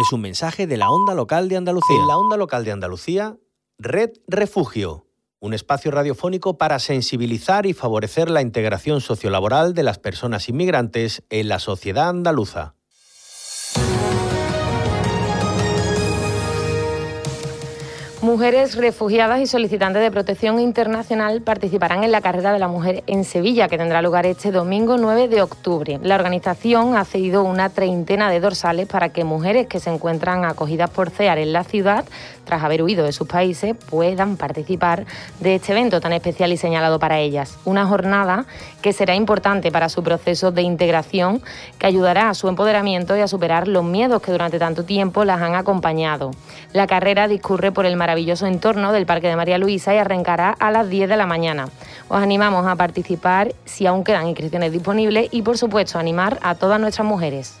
Es un mensaje de la Onda Local de Andalucía. En la Onda Local de Andalucía, Red Refugio, un espacio radiofónico para sensibilizar y favorecer la integración sociolaboral de las personas inmigrantes en la sociedad andaluza. Mujeres refugiadas y solicitantes de protección internacional participarán en la Carrera de la Mujer en Sevilla, que tendrá lugar este domingo 9 de octubre. La organización ha cedido una treintena de dorsales para que mujeres que se encuentran acogidas por CEAR en la ciudad, tras haber huido de sus países, puedan participar de este evento tan especial y señalado para ellas. Una jornada que será importante para su proceso de integración, que ayudará a su empoderamiento y a superar los miedos que durante tanto tiempo las han acompañado. La carrera discurre por el maravilloso entorno del Parque de María Luisa y arrancará a las 10 de la mañana. Os animamos a participar si aún quedan inscripciones disponibles y por supuesto animar a todas nuestras mujeres.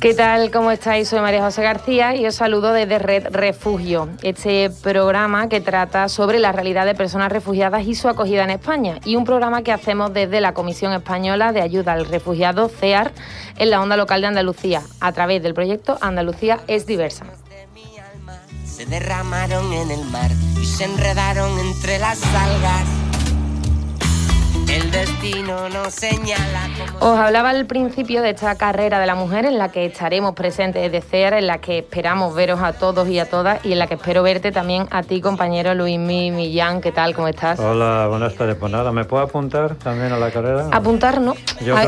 ¿Qué tal? ¿Cómo estáis? Soy María José García y os saludo desde Red Refugio, este programa que trata sobre la realidad de personas refugiadas y su acogida en España, y un programa que hacemos desde la Comisión Española de Ayuda al Refugiado, CEAR, en la onda local de Andalucía, a través del proyecto Andalucía es diversa. Se derramaron en el mar y se enredaron entre las algas el destino nos señala Os hablaba al principio de esta carrera de la mujer en la que estaremos presentes desde CER, en la que esperamos veros a todos y a todas y en la que espero verte también a ti, compañero Luis Millán. ¿Qué tal? ¿Cómo estás? Hola, buenas tardes. Pues nada, ¿me puedo apuntar también a la carrera? Apuntar no.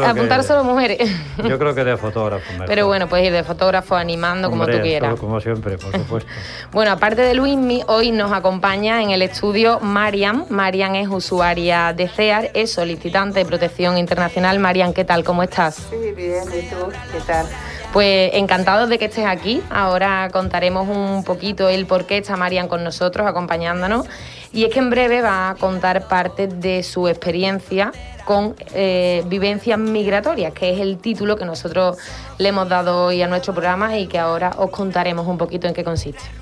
apuntar solo mujeres. Yo creo que de fotógrafo. Pero bueno, puedes ir de fotógrafo animando como tú quieras. como siempre, por supuesto. bueno, aparte de Luismi, hoy nos acompaña en el estudio Marian. Marian es usuaria de CEAR, es solicitante de protección internacional. Marian, ¿qué tal? ¿Cómo estás? Sí, bien, ¿y tú? ¿Qué tal? Pues encantados de que estés aquí. Ahora contaremos un poquito el por qué está Marian con nosotros, acompañándonos. Y es que en breve va a contar parte de su experiencia con eh, vivencias migratorias, que es el título que nosotros le hemos dado hoy a nuestro programa y que ahora os contaremos un poquito en qué consiste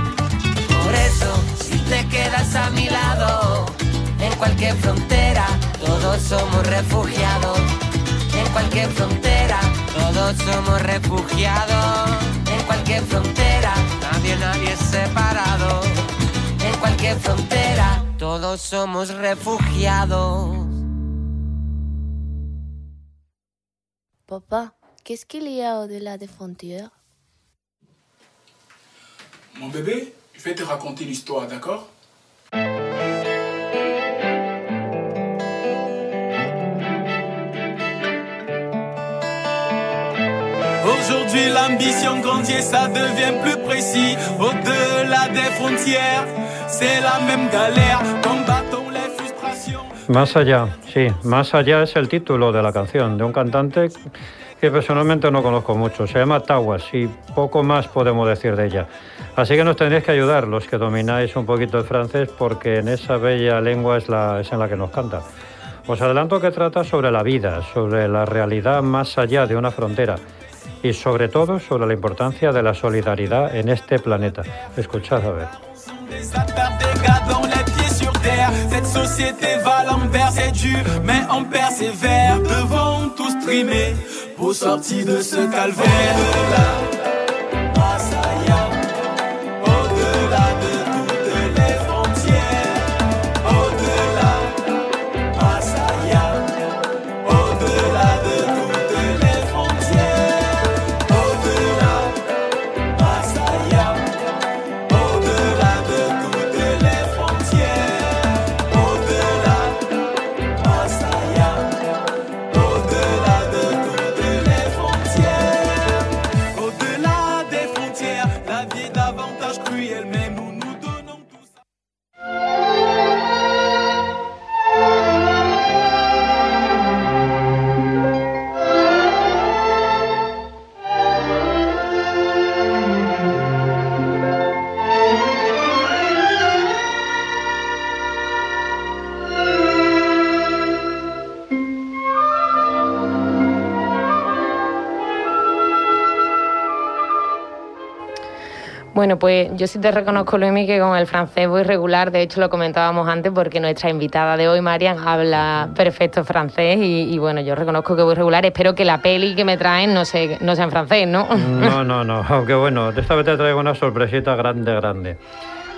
Por eso, te quedas a mi lado. En cualquier frontera, todos somos refugiados. En cualquier frontera, todos somos refugiados. En cualquier frontera, nadie, nadie es separado. En cualquier frontera, todos somos refugiados. Papá, qu'est-ce qu'il y a au-delà des frontières Mon bébé, je vais te raconter l'histoire, d'accord? Aujourd'hui l'ambition grandit, ça devient plus précis. Au-delà des frontières, c'est la même galère. Combattons les frustrations. Más allá, sí, más allá es el título de la canción, de un cantante que personalmente no conozco mucho. Se llama Tawas y poco más podemos decir de ella. Así que nos tendréis que ayudar los que domináis un poquito el francés porque en esa bella lengua es, la, es en la que nos canta. Os adelanto que trata sobre la vida, sobre la realidad más allá de una frontera y sobre todo sobre la importancia de la solidaridad en este planeta. Escuchad a ver. Cette société va l'envers, c'est dur, mais on persévère. Devons tous trimer Au sorti de ce calvaire-là. Bueno, pues yo sí te reconozco, Luismi, que con el francés voy regular. De hecho, lo comentábamos antes porque nuestra invitada de hoy, Marian, habla perfecto francés y, y bueno, yo reconozco que voy regular. Espero que la peli que me traen no, se, no sea en francés, ¿no? No, no, no. Aunque bueno, esta vez te traigo una sorpresita grande, grande.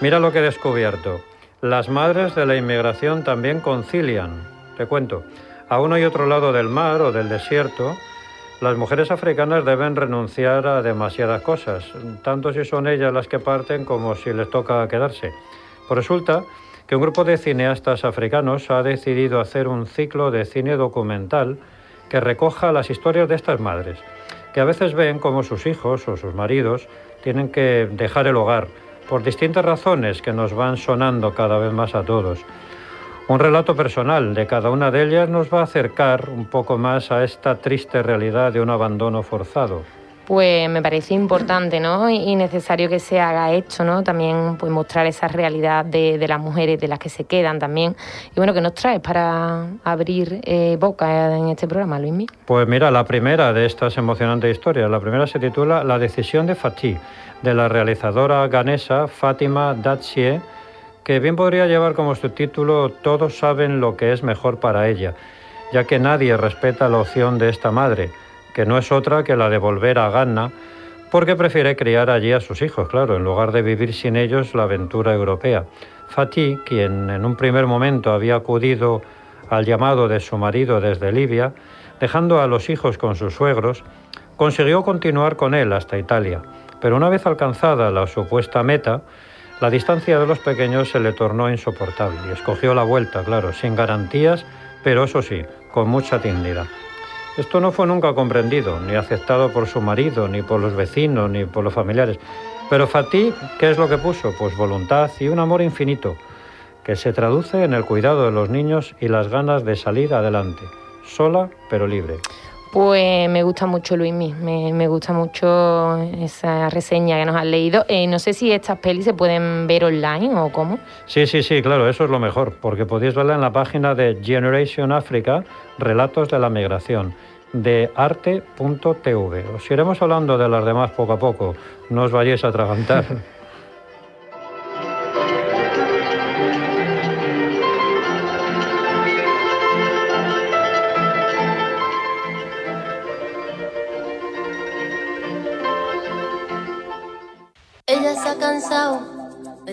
Mira lo que he descubierto. Las madres de la inmigración también concilian. Te cuento. A uno y otro lado del mar o del desierto, las mujeres africanas deben renunciar a demasiadas cosas, tanto si son ellas las que parten como si les toca quedarse. Resulta que un grupo de cineastas africanos ha decidido hacer un ciclo de cine documental que recoja las historias de estas madres, que a veces ven como sus hijos o sus maridos tienen que dejar el hogar por distintas razones que nos van sonando cada vez más a todos. Un relato personal de cada una de ellas nos va a acercar un poco más a esta triste realidad de un abandono forzado. Pues me parece importante ¿no? y necesario que se haga esto, ¿no? También pues, mostrar esa realidad de, de las mujeres, de las que se quedan también. Y bueno, ¿qué nos traes para abrir eh, boca en este programa, Luismi? Pues mira, la primera de estas emocionantes historias, la primera se titula La decisión de Fatih, de la realizadora ganesa Fátima Datsie, que bien podría llevar como subtítulo Todos saben lo que es mejor para ella, ya que nadie respeta la opción de esta madre, que no es otra que la de volver a Ghana, porque prefiere criar allí a sus hijos, claro, en lugar de vivir sin ellos la aventura europea. Fatih, quien en un primer momento había acudido al llamado de su marido desde Libia, dejando a los hijos con sus suegros, consiguió continuar con él hasta Italia. Pero una vez alcanzada la supuesta meta, la distancia de los pequeños se le tornó insoportable y escogió la vuelta, claro, sin garantías, pero eso sí, con mucha dignidad. Esto no fue nunca comprendido, ni aceptado por su marido, ni por los vecinos, ni por los familiares. Pero Fatih, ¿qué es lo que puso? Pues voluntad y un amor infinito, que se traduce en el cuidado de los niños y las ganas de salir adelante, sola pero libre. Pues me gusta mucho, Luismi, me, me gusta mucho esa reseña que nos has leído. Eh, no sé si estas pelis se pueden ver online o cómo. Sí, sí, sí, claro, eso es lo mejor, porque podéis verla en la página de Generation Africa, Relatos de la Migración, de arte.tv. Os iremos hablando de las demás poco a poco, no os vayáis a atragantar.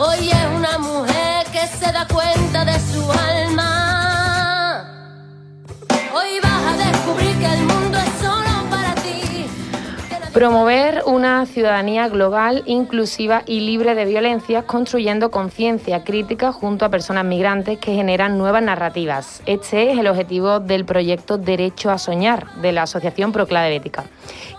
Hoy es una mujer que se da cuenta de su alma. Hoy vas a descubrir que el mundo Promover una ciudadanía global, inclusiva y libre de violencia, construyendo conciencia crítica junto a personas migrantes que generan nuevas narrativas. Este es el objetivo del proyecto Derecho a Soñar de la Asociación Proclade Bética.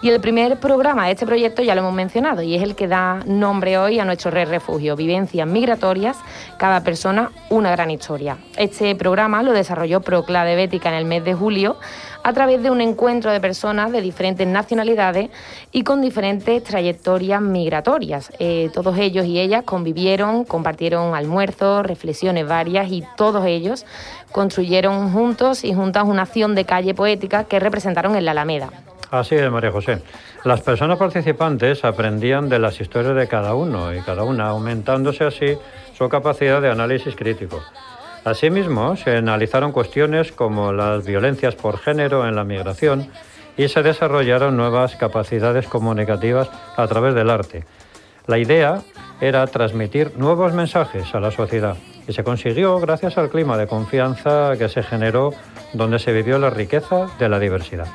Y el primer programa de este proyecto ya lo hemos mencionado y es el que da nombre hoy a nuestro Red Refugio, Vivencias Migratorias, cada persona una gran historia. Este programa lo desarrolló Proclade Bética en el mes de julio a través de un encuentro de personas de diferentes nacionalidades y con diferentes trayectorias migratorias. Eh, todos ellos y ellas convivieron, compartieron almuerzos, reflexiones varias y todos ellos construyeron juntos y juntas una acción de calle poética que representaron en la Alameda. Así es, María José. Las personas participantes aprendían de las historias de cada uno y cada una, aumentándose así su capacidad de análisis crítico. Asimismo, se analizaron cuestiones como las violencias por género en la migración y se desarrollaron nuevas capacidades comunicativas a través del arte. La idea era transmitir nuevos mensajes a la sociedad y se consiguió gracias al clima de confianza que se generó donde se vivió la riqueza de la diversidad.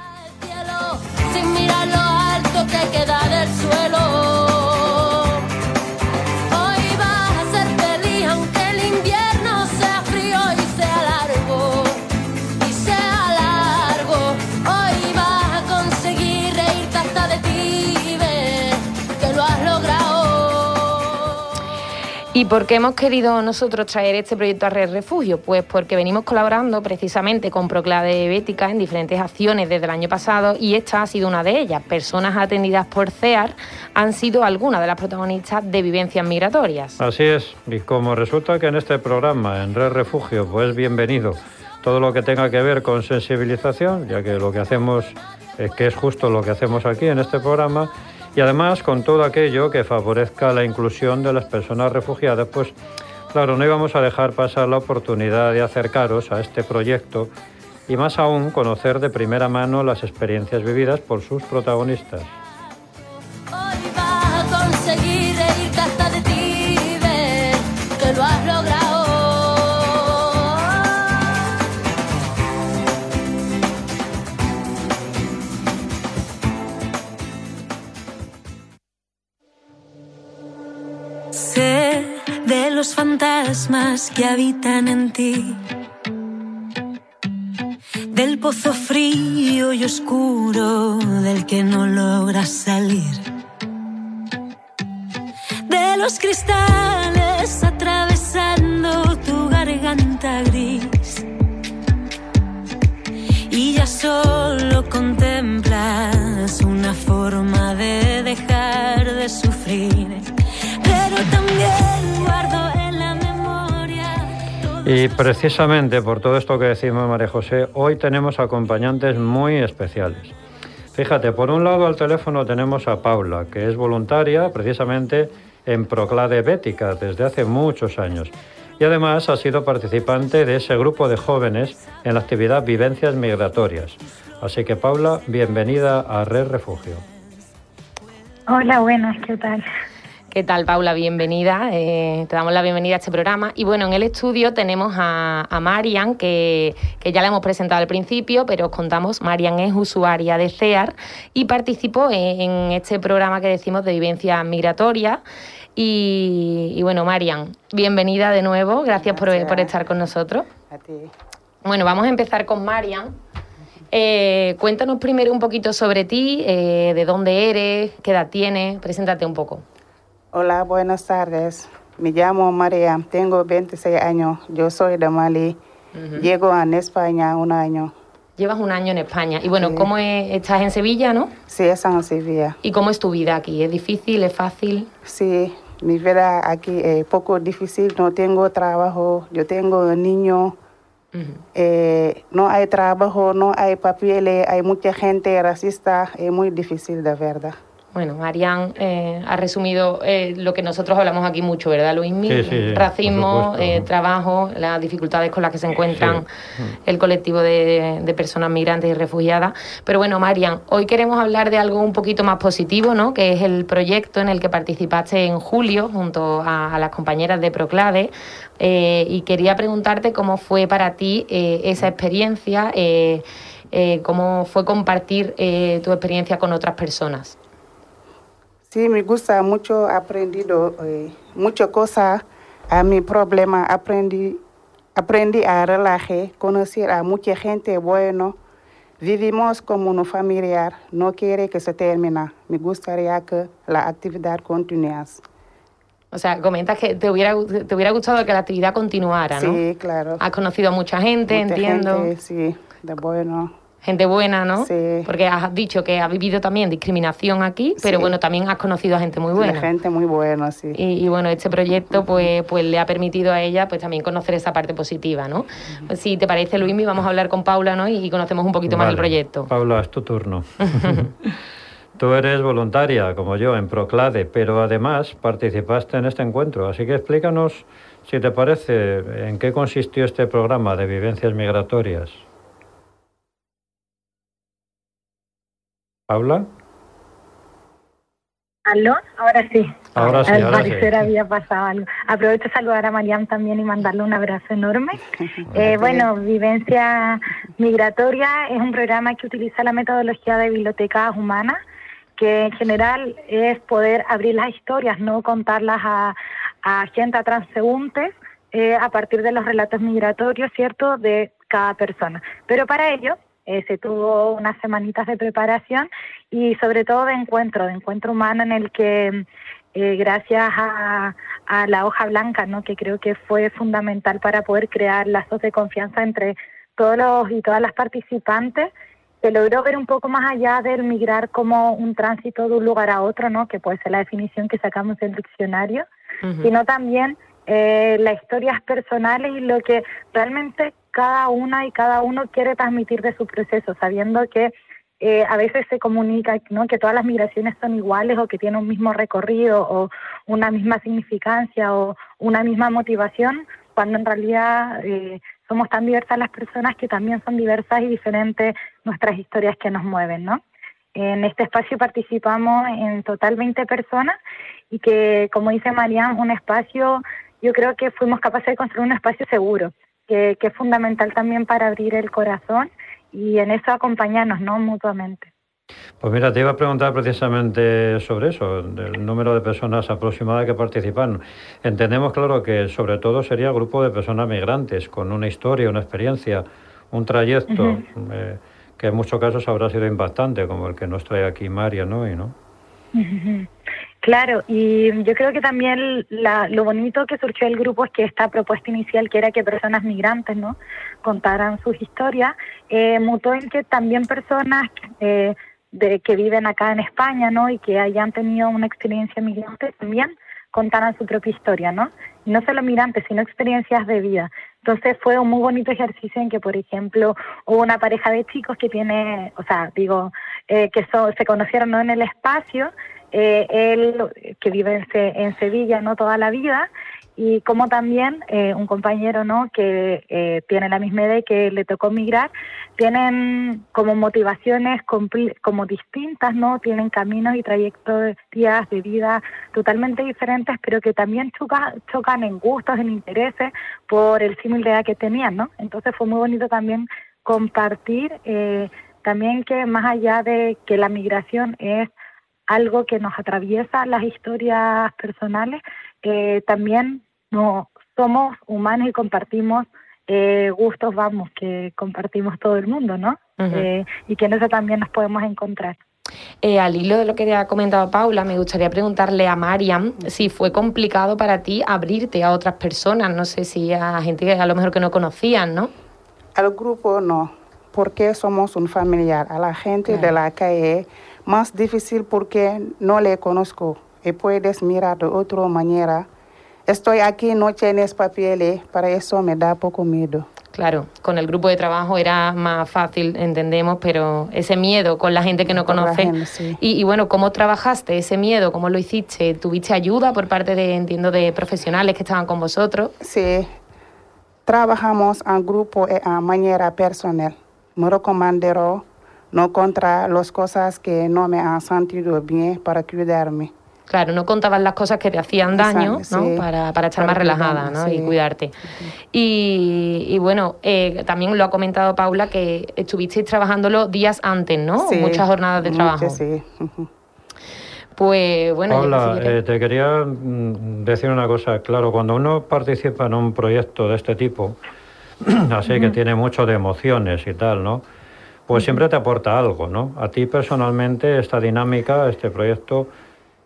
¿Y por qué hemos querido nosotros traer este proyecto a Red Refugio? Pues porque venimos colaborando precisamente con Proclade Bética en diferentes acciones desde el año pasado y esta ha sido una de ellas. Personas atendidas por CEAR han sido algunas de las protagonistas de vivencias migratorias. Así es, y como resulta que en este programa, en Red Refugio, pues bienvenido todo lo que tenga que ver con sensibilización, ya que lo que hacemos es que es justo lo que hacemos aquí en este programa y además, con todo aquello que favorezca la inclusión de las personas refugiadas, pues claro, no íbamos a dejar pasar la oportunidad de acercaros a este proyecto y más aún conocer de primera mano las experiencias vividas por sus protagonistas. Fantasmas que habitan en ti. Del pozo frío y oscuro del que no logras salir. De los cristales atravesando tu garganta gris. Y ya solo contemplas una forma de dejar de sufrir. Pero también y precisamente por todo esto que decimos, María José, hoy tenemos acompañantes muy especiales. Fíjate, por un lado al teléfono tenemos a Paula, que es voluntaria precisamente en Proclade Bética desde hace muchos años. Y además ha sido participante de ese grupo de jóvenes en la actividad Vivencias Migratorias. Así que Paula, bienvenida a Red Refugio. Hola, buenas, ¿qué tal? ¿Qué tal, Paula? Bienvenida. Eh, te damos la bienvenida a este programa. Y bueno, en el estudio tenemos a, Marian, que, ya la hemos presentado al principio, pero os contamos, Marian es usuaria de CEAR y participó en, este programa que decimos de vivencia migratoria. Y, bueno, Marian, bienvenida de nuevo. Gracias, Por, estar con nosotros. A ti. Bueno, vamos a empezar con Marian. Eh, cuéntanos primero un poquito sobre ti, eh, de dónde eres, qué edad tienes, preséntate un poco. Hola, buenas tardes. Me llamo María, tengo 26 años, yo soy de Mali. Llego a España un año. Llevas un año en España. Y bueno, ¿cómo estás en Sevilla, no? Sí, estás en Sevilla. ¿Y cómo es tu vida aquí? ¿Es difícil? ¿Es fácil? Sí, mi vida aquí es poco difícil. No tengo trabajo, yo tengo un niño. Eh, no hay trabajo, no hay papeles, hay mucha gente racista. Es muy difícil, de verdad. Bueno, Marian eh, ha resumido eh, lo que nosotros hablamos aquí mucho, ¿verdad, Luis? Racismo, eh, trabajo, las dificultades con las que se encuentran el colectivo de, personas migrantes y refugiadas. Pero bueno, Marian, hoy queremos hablar de algo un poquito más positivo, ¿no? Que es el proyecto en el que participaste en julio junto a, las compañeras de Proclade. y quería preguntarte cómo fue para ti esa experiencia, cómo fue compartir tu experiencia con otras personas. Sí, me gusta mucho, aprendido eh, muchas cosas a mi problema, aprendí, aprendí a relajar, conocer a mucha gente bueno. Vivimos como una familiar, no quiere que se termine. Me gustaría que la actividad continúe. O sea, comentas que te hubiera, te hubiera gustado que la actividad continuara, ¿no? Sí, claro. Has conocido a mucha gente, Mucha entiendo. gente, sí, de bueno. Gente buena, ¿no? Sí. Porque has dicho que has vivido también discriminación aquí, pero Sí. bueno, también has conocido a gente muy De buena. gente muy buena, sí. Y, y bueno, este proyecto pues, pues le ha permitido a ella pues también conocer esa parte positiva, ¿no? Pues, si te parece, Luismi, vamos a hablar con Paula, ¿no? Y conocemos un poquito más el proyecto. Paula, es tu turno. Tú eres voluntaria, como yo, en Proclade, pero además participaste en este encuentro. Así que explícanos, si te parece, en qué consistió este programa de vivencias migratorias. Paula, ¿Aló? Ahora sí. ahora sí, Al ahora sí. parecer había pasado algo. Aprovecho a saludar a Mariam también y mandarle un abrazo enorme. Eh, bueno, Vivencia Migratoria es un programa que utiliza la metodología de bibliotecas humanas, que en general es poder abrir las historias, no contarlas a, a gente, a transeúntes, eh, a partir de los relatos migratorios, ¿cierto?, de cada persona. Pero para ello eh, se tuvo unas semanitas de preparación y sobre todo de encuentro, de encuentro humano en el que eh, gracias a, a la hoja blanca, ¿no? que creo que fue fundamental para poder crear lazos de confianza entre todos los y todas las participantes, se logró ver un poco más allá del migrar como un tránsito de un lugar a otro, ¿no? que puede ser la definición que sacamos del diccionario, sino también eh, las historias personales y lo que realmente cada una y cada uno quiere transmitir de su proceso, sabiendo que eh, a veces se comunica ¿no? que todas las migraciones son iguales o que tienen un mismo recorrido o una misma significancia o una misma motivación, cuando en realidad eh, somos tan diversas las personas que también son diversas y diferentes nuestras historias que nos mueven, ¿no? En este espacio participamos en total 20 personas y que, como dice Marian, un espacio, yo creo que fuimos capaces de construir un espacio seguro, que, que es fundamental también para abrir el corazón y en eso acompañarnos, ¿no? Mutuamente. Pues mira, te iba a preguntar precisamente sobre eso, del número de personas aproximadas que participan. Entendemos, claro, que sobre todo sería el grupo de personas migrantes, con una historia, una experiencia, un trayecto, eh, que en muchos casos habrá sido impactante, como el que nos trae aquí María, ¿no? Y, ¿no? Claro, y yo creo que también la- lo bonito que surgió del grupo es que esta propuesta inicial, que era que personas migrantes no contaran sus historias, eh, mutó en que también personas eh, que viven acá en España no y que hayan tenido una experiencia migrante también contaran su propia historia, ¿no? Y no solo migrantes, sino experiencias de vida. Entonces fue un muy bonito ejercicio en que, por ejemplo, hubo una pareja de chicos que tiene, o sea, digo, eh, que so- se conocieron ¿no? en el espacio, eh, él que vive en, en Sevilla no toda la vida y como también eh, un compañero no que eh, tiene la misma edad y que le tocó migrar tienen como motivaciones como distintas no tienen caminos y trayectorias de vida totalmente diferentes pero que también choca- chocan en gustos en intereses por el símil edad que tenían no entonces fue muy bonito también compartir eh, también que más allá de que la migración es algo que nos atraviesa las historias personales, eh, también no somos humanos y compartimos eh, gustos, vamos, que compartimos todo el mundo, ¿no? Ujú. Eh, y que en eso también nos podemos encontrar. Eh, al hilo de lo que ha comentado Paula, me gustaría preguntarle a Mariam si fue complicado para ti abrirte a otras personas, no sé si a gente que a lo mejor que no conocían, ¿no? Al grupo no, porque somos un familiar. A la gente de la calle más difícil porque no le conozco y puedes mirar de otra manera. Estoy aquí, no tienes papeles, para eso me da poco miedo. Claro, con el grupo de trabajo era más fácil, entendemos, pero ese miedo con la gente que no conoce. sí. y, y bueno, ¿cómo trabajaste ese miedo? ¿Cómo lo hiciste? ¿Tuviste ayuda por parte de, entiendo, de profesionales que estaban con vosotros? Sí, trabajamos en grupo y a manera personal. Me recomendaron no contra las cosas que no me han sentido bien para cuidarme. Claro, no contabas las cosas que te hacían daño, Exacto, ¿no? sí. Para, para estar Para más relajada, ¿no? Y cuidarte. Y, y bueno, eh, también lo ha comentado Paula que estuvisteis trabajándolo días antes, ¿no? Sí, Muchas jornadas de muchas, trabajo. sí. Pues bueno, Hola, eh, te quería mm, decir una cosa. Claro, cuando uno participa en un proyecto de este tipo, así que tiene mucho de emociones y tal, ¿no? Pues siempre te aporta algo, ¿no? A ti personalmente esta dinámica, este proyecto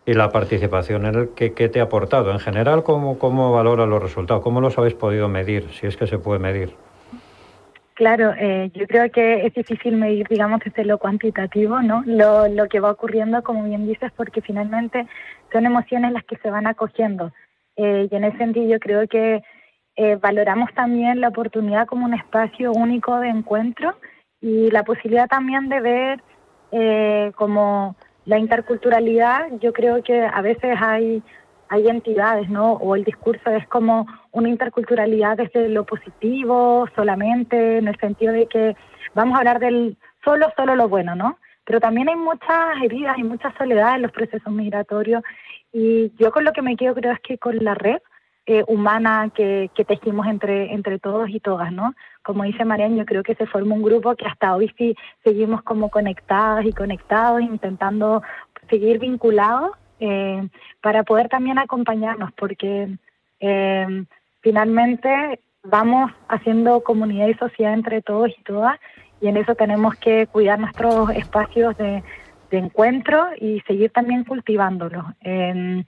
y la participación en el que, te ha aportado. En general, ¿cómo, ¿cómo valora los resultados? ¿Cómo los habéis podido medir, si es que se puede medir? Claro, eh, yo creo que es difícil medir, digamos, desde lo cuantitativo, ¿no? Lo, lo que va ocurriendo, como bien dices, porque finalmente son emociones las que se van acogiendo. Eh, y en ese sentido yo creo que eh, valoramos también la oportunidad como un espacio único de encuentro y la posibilidad también de ver como la interculturalidad. Yo creo que a veces hay hay entidades, ¿no? O el discurso es como una interculturalidad desde lo positivo solamente, en el sentido de que vamos a hablar del solo, solo lo bueno, ¿no? Pero también hay muchas heridas y mucha soledad en los procesos migratorios y yo con lo que me quedo creo es que con la red eh, humana que, que tejimos entre, entre todos y todas, ¿no? Como dice Marian, yo creo que se forma un grupo que hasta hoy sí seguimos como conectadas y conectados, intentando seguir vinculados eh, para poder también acompañarnos, porque eh, finalmente vamos haciendo comunidad y sociedad entre todos y todas, y en eso tenemos que cuidar nuestros espacios de, de encuentro y seguir también cultivándolos. En,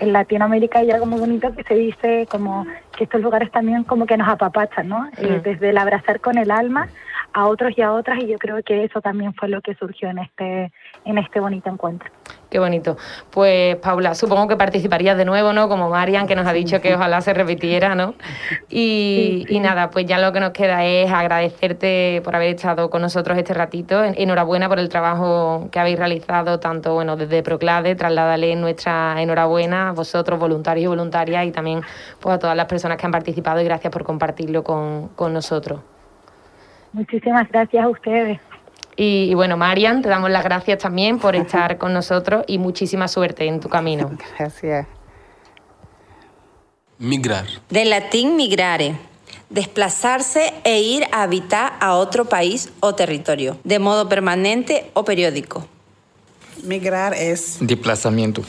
en, Latinoamérica hay algo muy bonito que se dice como que estos lugares también como que nos apapachan, ¿no? Eh, desde el abrazar con el alma a otros y a otras y yo creo que eso también fue lo que surgió en este en este bonito encuentro. Qué bonito. Pues Paula, supongo que participarías de nuevo, ¿no? Como Marian, que nos ha dicho que ojalá se repitiera, ¿no? Y, nada, pues ya lo que nos queda es agradecerte por haber estado con nosotros este ratito. Enhorabuena por el trabajo que habéis realizado, tanto bueno desde Proclade, trasládale nuestra enhorabuena a vosotros, voluntarios y voluntarias, y también pues, a todas las personas que han participado y gracias por compartirlo con, con nosotros. Muchísimas gracias a ustedes. Y, bueno, Marian, te damos las gracias también por estar con nosotros y muchísima suerte en tu camino. Gracias. Migrar. De latín migrare. Desplazarse e ir a habitar a otro país o territorio, de modo permanente o periódico. Migrar es... Desplazamiento.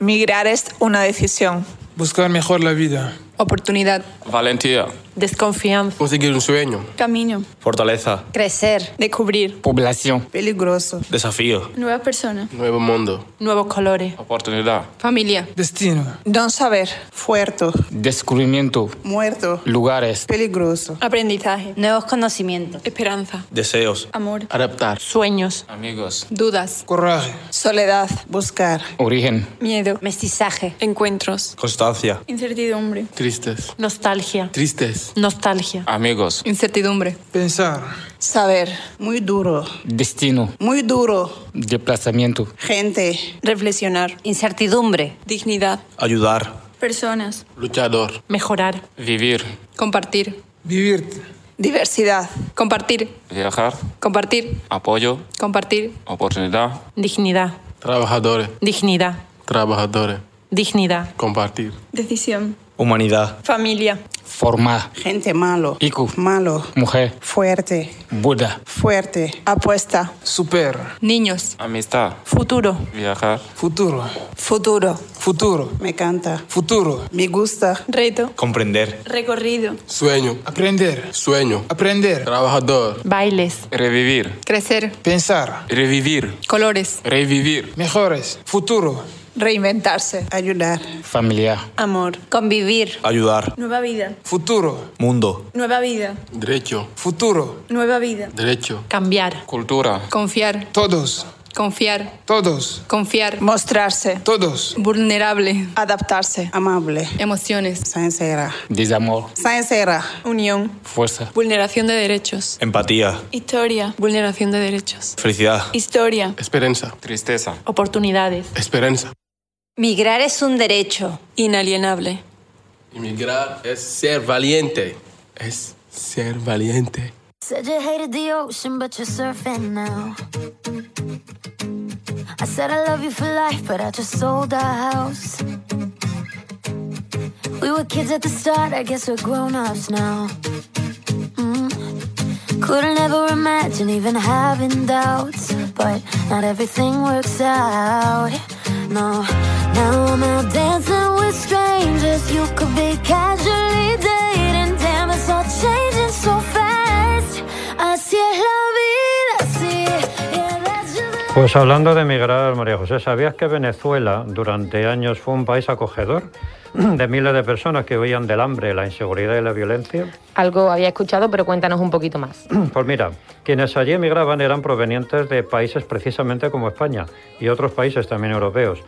Migrar es una decisión. Buscar mejor la vida. Oportunidad. Valentía. Desconfianza. Conseguir un sueño. Camino. Fortaleza. Crecer. Descubrir. Población. Peligroso. Desafío. Nueva persona. Nuevo mundo. Nuevos colores. Oportunidad. Familia. Destino. Don saber. Fuerte. Descubrimiento. Muerto. Lugares. Peligroso. Aprendizaje. Nuevos conocimientos. Esperanza. Deseos. Amor. Adaptar. Sueños. Amigos. Dudas. Coraje. Soledad. Buscar. Origen. Miedo. Mestizaje. Encuentros. Constancia. Incertidumbre. Tristes. Nostalgia. Tristes. Nostalgia. Amigos. Incertidumbre. Pensar. Saber. Muy duro. Destino. Muy duro. Desplazamiento. Gente. Reflexionar. Incertidumbre. Dignidad. Ayudar. Personas. Luchador. Mejorar. Vivir. Compartir. Vivir. Diversidad. Compartir. Viajar. Compartir. Apoyo. Compartir. Oportunidad. Dignidad. Trabajadores. Dignidad. Trabajadores. Dignidad. Compartir. Decisión. Humanidad. Familia. Formar. Gente malo. Iku. Malo. Mujer. Fuerte. Buda. Fuerte. Apuesta. Super. Niños. Amistad. Futuro. Viajar. Futuro. Futuro. Futuro. Me canta. Futuro. Me gusta. Reto. Comprender. Recorrido. Sueño. Aprender. Sueño. Aprender. Trabajador. Bailes. Revivir. Crecer. Pensar. Revivir. Colores. Revivir. Mejores. Futuro. Reinventarse. Ayudar. Familia. Amor. Convivir. Ayudar. Nueva vida. Futuro. Mundo. Nueva vida. Derecho. Futuro. Nueva vida. Derecho. Cambiar. Cultura. Confiar. Todos. Confiar. Todos. Confiar. Mostrarse. Todos. Vulnerable. Adaptarse. Amable. Emociones. Sincera. Desamor. Sincera. Unión. Fuerza. Vulneración de derechos. Empatía. Historia. Vulneración de derechos. Felicidad. Historia. Esperanza. Tristeza. Oportunidades. Esperanza. Migrar es un derecho. Inalienable. Emigrar es ser valiente. Es ser valiente. Said you hated the ocean, but you're surfing now. I said I love you for life, but I just sold our house. We were kids at the start, I guess we're grown ups now. Mm. Couldn't ever imagine even having doubts, but not everything works out. No, now I'm out dancing with strangers. You could be casually dating. Damn, it's all changing so fast. Así es la vida, sí. Yeah, that's just Pues hablando de emigrar, María José, ¿sabías que Venezuela durante años fue un país acogedor de miles de personas que huían del hambre, la inseguridad y la violencia? Algo había escuchado, pero cuéntanos un poquito más. Pues mira, quienes allí emigraban eran provenientes de países precisamente como España y otros países también europeos.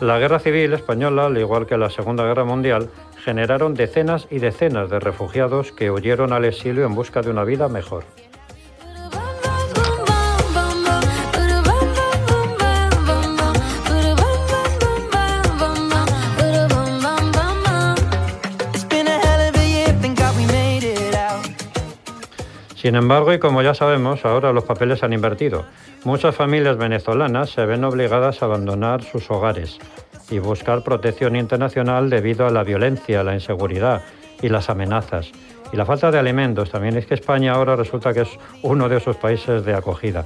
La guerra civil española, al igual que la Segunda Guerra Mundial, generaron decenas y decenas de refugiados que huyeron al exilio en busca de una vida mejor. Sin embargo, y como ya sabemos, ahora los papeles han invertido. Muchas familias venezolanas se ven obligadas a abandonar sus hogares y buscar protección internacional debido a la violencia, la inseguridad y las amenazas. Y la falta de alimentos. También es que España ahora resulta que es uno de esos países de acogida.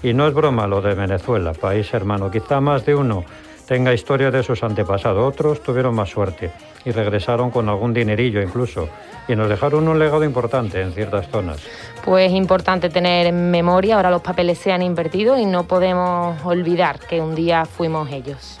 Y no es broma lo de Venezuela, país hermano. Quizá más de uno tenga historia de sus antepasados. Otros tuvieron más suerte y regresaron con algún dinerillo incluso. Y nos dejaron un legado importante en ciertas zonas. Pues importante tener en memoria, ahora los papeles se han invertido y no podemos olvidar que un día fuimos ellos.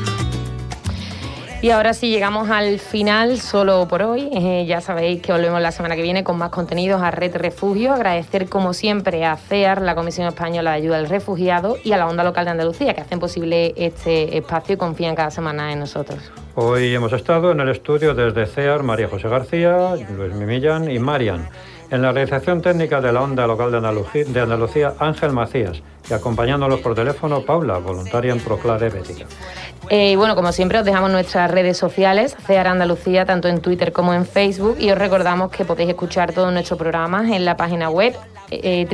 Y ahora sí llegamos al final solo por hoy. Eh, ya sabéis que volvemos la semana que viene con más contenidos a Red Refugio. Agradecer como siempre a CEAR, la Comisión Española de Ayuda al Refugiado, y a la Onda Local de Andalucía, que hacen posible este espacio y confían cada semana en nosotros. Hoy hemos estado en el estudio desde CEAR María José García, Luis Mimillán y Marian. En la realización técnica de la Onda Local de Andalucía, Ángel Macías. Y acompañándolos por teléfono, Paula, voluntaria en Proclare Bética. Eh, bueno, como siempre, os dejamos nuestras redes sociales, CEAR Andalucía, tanto en Twitter como en Facebook. Y os recordamos que podéis escuchar todos nuestros programas en la página web eh,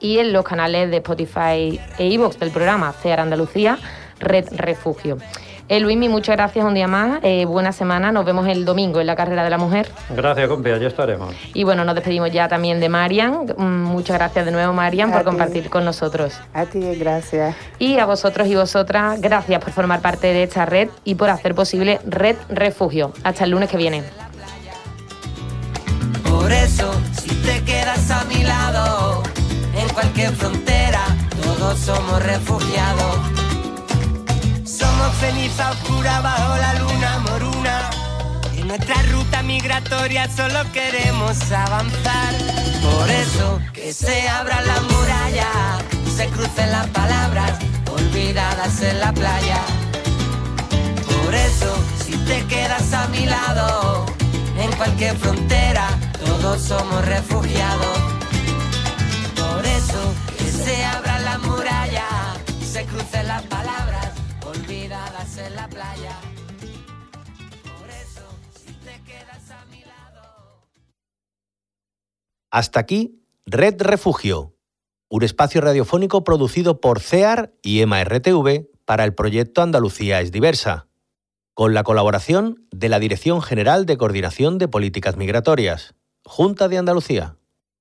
y en los canales de Spotify e iVoox del programa CEAR Andalucía, Red Refugio. Eh, Luismi, muchas gracias un día más. eh, buena semana. Nos vemos el domingo en la carrera de la mujer. Gracias, compi, allí estaremos. Y bueno, nos despedimos ya también de Marian. Mm, Muchas gracias de nuevo, Marian, por ti. compartir con nosotros. A ti, gracias. Y a vosotros y vosotras, gracias por formar parte de esta red y por hacer posible Red Refugio. Hasta el lunes que viene. Por eso, si te quedas a mi lado, en cualquier frontera, todos somos refugiados. Ceniza oscura bajo la luna moruna. En nuestra ruta migratoria solo queremos avanzar. Por eso, que se abra la muralla, se crucen las palabras olvidadas en la playa. Por eso, si te quedas a mi lado, en cualquier frontera, todos somos refugiados. Por eso, que se abra la muralla, se crucen las palabras la playa. Por eso, te quedas a mi lado. Hasta aquí, Red Refugio, un espacio radiofónico producido por CEAR y EMA-RTV para el proyecto Andalucía es diversa, con la colaboración de la Dirección General de Coordinación de Políticas Migratorias, Junta de Andalucía.